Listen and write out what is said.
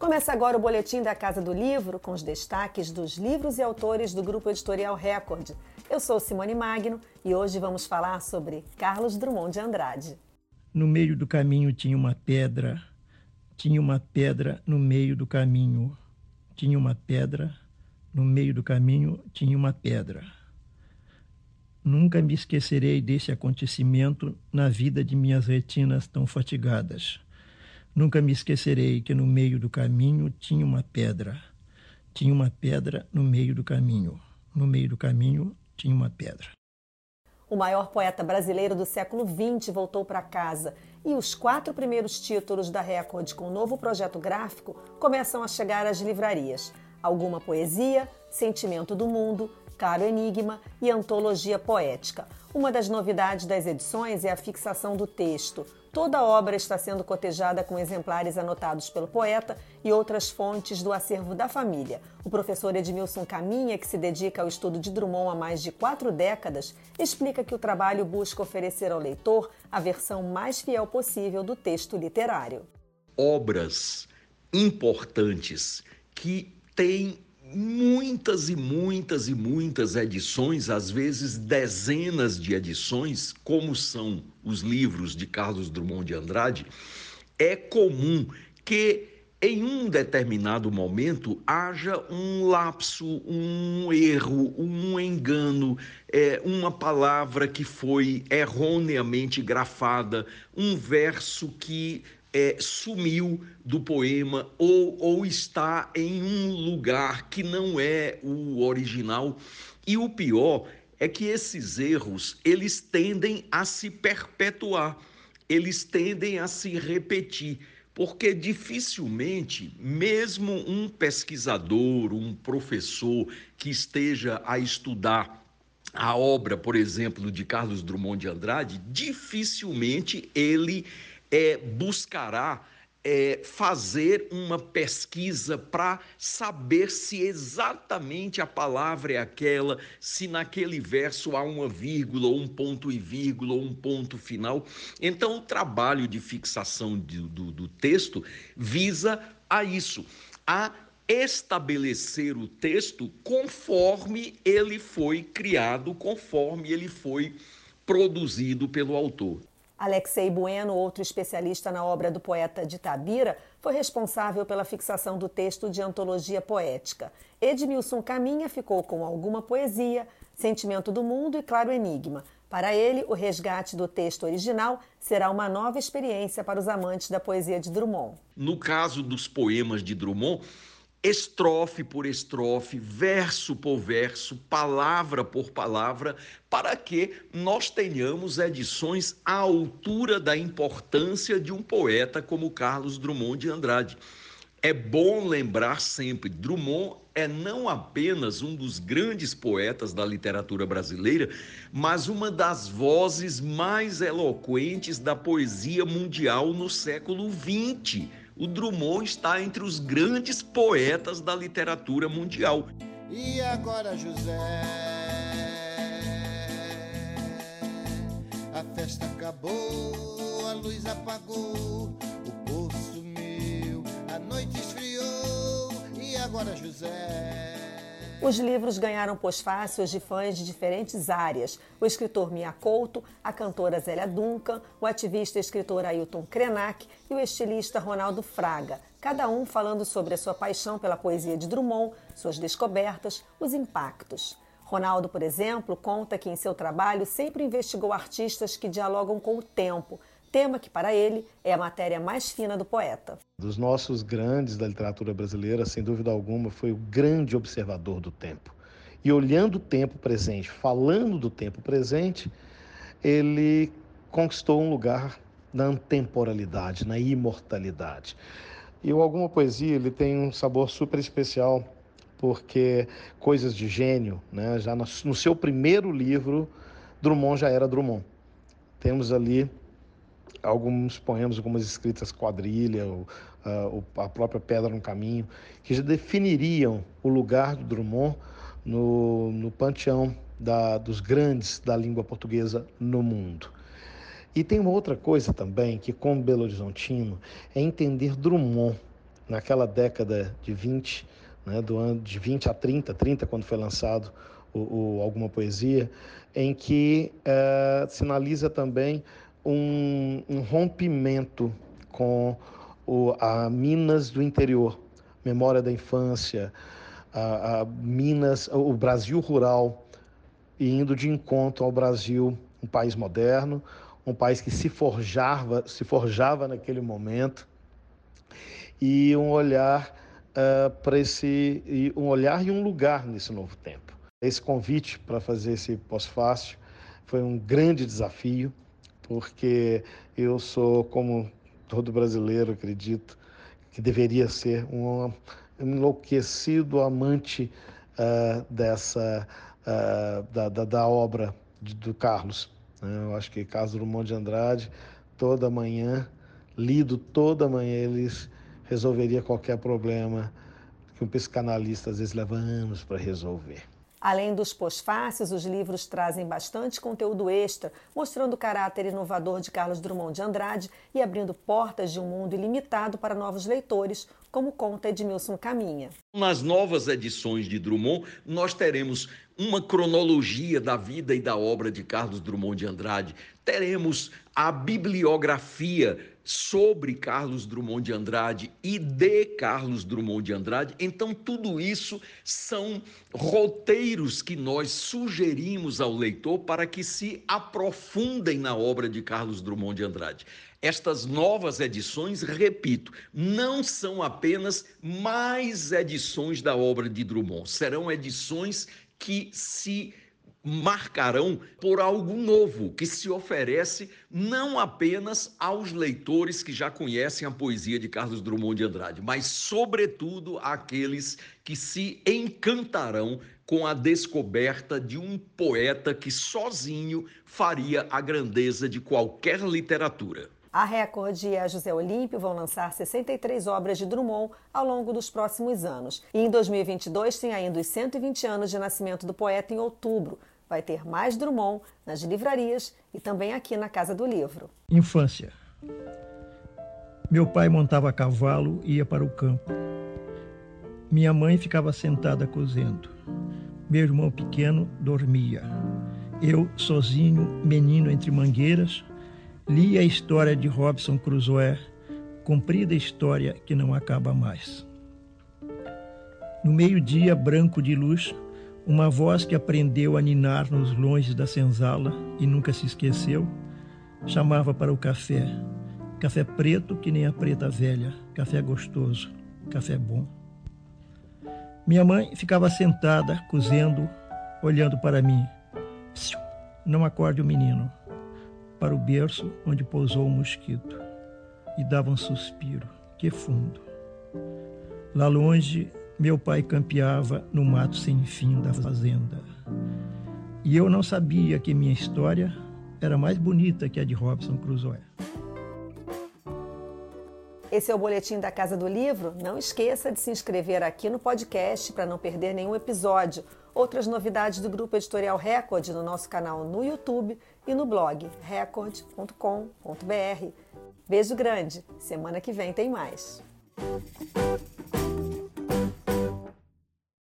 Começa agora o boletim da Casa do Livro com os destaques dos livros e autores do grupo editorial Record. Eu sou Simone Magno e hoje vamos falar sobre Carlos Drummond de Andrade. No meio do caminho tinha uma pedra, tinha uma pedra no meio do caminho, tinha uma pedra, no meio do caminho tinha uma pedra. Nunca me esquecerei desse acontecimento na vida de minhas retinas tão fatigadas. Nunca me esquecerei que no meio do caminho tinha uma pedra. Tinha uma pedra no meio do caminho. No meio do caminho tinha uma pedra. O maior poeta brasileiro do século XX voltou para casa e os quatro primeiros títulos da Record com o novo projeto gráfico começam a chegar às livrarias. Alguma poesia, Sentimento do Mundo, Caro Enigma e Antologia Poética. Uma das novidades das edições é a fixação do texto. Toda a obra está sendo cotejada com exemplares anotados pelo poeta e outras fontes do acervo da família. O professor Edmilson Caminha, que se dedica ao estudo de Drummond há mais de quatro décadas, explica que o trabalho busca oferecer ao leitor a versão mais fiel possível do texto literário. Obras importantes que têm muitas e muitas e muitas edições, às vezes dezenas de edições, como são os livros de Carlos Drummond de Andrade, é comum que em um determinado momento haja um lapso, um erro, um engano, é, uma palavra que foi erroneamente grafada, um verso que é, sumiu do poema ou, ou está em um lugar que não é o original. E o pior é que esses erros, eles tendem a se perpetuar, eles tendem a se repetir, porque dificilmente, mesmo um pesquisador, um professor que esteja a estudar a obra, por exemplo, de Carlos Drummond de Andrade, dificilmente ele é, buscará é, fazer uma pesquisa para saber se exatamente a palavra é aquela, se naquele verso há uma vírgula, ou um ponto e vírgula, ou um ponto final. Então, o trabalho de fixação do, do texto visa a isso, a estabelecer o texto conforme ele foi criado, conforme ele foi produzido pelo autor. Alexei Bueno, outro especialista na obra do poeta de Tabira, foi responsável pela fixação do texto de antologia poética. Edmilson Caminha ficou com alguma poesia, Sentimento do Mundo e Claro Enigma. Para ele, o resgate do texto original será uma nova experiência para os amantes da poesia de Drummond. No caso dos poemas de Drummond, estrofe por estrofe, verso por verso, palavra por palavra, para que nós tenhamos edições à altura da importância de um poeta como Carlos Drummond de Andrade. É bom lembrar sempre, Drummond é não apenas um dos grandes poetas da literatura brasileira, mas uma das vozes mais eloquentes da poesia mundial no século XX o Drummond está entre os grandes poetas da literatura mundial. E agora, José? A festa acabou, a luz apagou, o povo sumiu, a noite esfriou. E agora, José? Os livros ganharam pós-fácios de fãs de diferentes áreas. O escritor Mia Couto, a cantora Zélia Duncan, o ativista e escritor Ailton Krenak e o estilista Ronaldo Fraga, cada um falando sobre a sua paixão pela poesia de Drummond, suas descobertas, os impactos. Ronaldo, por exemplo, conta que em seu trabalho sempre investigou artistas que dialogam com o tempo, tema que para ele é a matéria mais fina do poeta. Dos nossos grandes da literatura brasileira, sem dúvida alguma, foi o grande observador do tempo. E olhando o tempo presente, falando do tempo presente, ele conquistou um lugar na antemporalidade, na imortalidade. E o Alguma Poesia ele tem um sabor super especial, porque Coisas de Gênio, né, já no, seu primeiro livro, Drummond já era Drummond. Temos ali alguns poemas, algumas escritas quadrilha, ou, uh, a própria Pedra no Caminho, que já definiriam o lugar do Drummond no, no panteão da, dos grandes da língua portuguesa no mundo. E tem uma outra coisa também, que como Belo Horizontino, é entender Drummond naquela década de 20, né, do ano de 20 a 30, 30 quando foi lançado o, o Alguma Poesia, em que uh, sinaliza também um, um rompimento com o, a Minas do interior, memória da infância, a, a Minas, o Brasil rural, e indo de encontro ao Brasil, um país moderno, um país que se forjava, se forjava naquele momento, e um olhar uh, para esse, um olhar e um lugar nesse novo tempo. Esse convite para fazer esse pós-fácil foi um grande desafio, porque eu sou, como todo brasileiro, acredito, que deveria ser um enlouquecido amante uh, dessa uh, da, da, da, obra de, do Carlos. Né? Eu acho que Carlos Drummond de Andrade, toda manhã, lido toda manhã, eles resolveria qualquer problema que um psicanalista às vezes leva anos para resolver. Além dos pós-fáceis, os livros trazem bastante conteúdo extra, mostrando o caráter inovador de Carlos Drummond de Andrade e abrindo portas de um mundo ilimitado para novos leitores, como conta Edmilson Caminha. Nas novas edições de Drummond, nós teremos uma cronologia da vida e da obra de Carlos Drummond de Andrade, teremos a bibliografia sobre Carlos Drummond de Andrade e de Carlos Drummond de Andrade. Então, tudo isso são roteiros que nós sugerimos ao leitor para que se aprofundem na obra de Carlos Drummond de Andrade. Estas novas edições, repito, não são apenas mais edições da obra de Drummond, serão edições que se marcarão por algo novo que se oferece não apenas aos leitores que já conhecem a poesia de Carlos Drummond de Andrade, mas sobretudo àqueles que se encantarão com a descoberta de um poeta que sozinho faria a grandeza de qualquer literatura. A Record e a José Olímpio vão lançar 63 obras de Drummond ao longo dos próximos anos. E em 2022 tem ainda os 120 anos de nascimento do poeta em outubro. Vai ter mais Drummond nas livrarias e também aqui na Casa do Livro. Infância. Meu pai montava a cavalo e ia para o campo. Minha mãe ficava sentada cozendo. Meu irmão pequeno dormia. Eu, sozinho, menino entre mangueiras, li a história de Robson Crusoe, comprida história que não acaba mais. No meio-dia branco de luz, uma voz que aprendeu a ninar nos longes da senzala e nunca se esqueceu, chamava para o café. Café preto que nem a preta velha, café gostoso, café bom. Minha mãe ficava sentada, cozendo, olhando para mim. Não acorde o menino. Para o berço onde pousou o mosquito. E dava um suspiro, que fundo. Lá longe, meu pai campeava no mato sem fim da fazenda. E eu não sabia que minha história era mais bonita que a de Robson Crusoe. Esse é o Boletim da Casa do Livro. Não esqueça de se inscrever aqui no podcast para não perder nenhum episódio. Outras novidades do Grupo Editorial Record no nosso canal no YouTube e no blog record.com.br. Beijo grande. Semana que vem tem mais.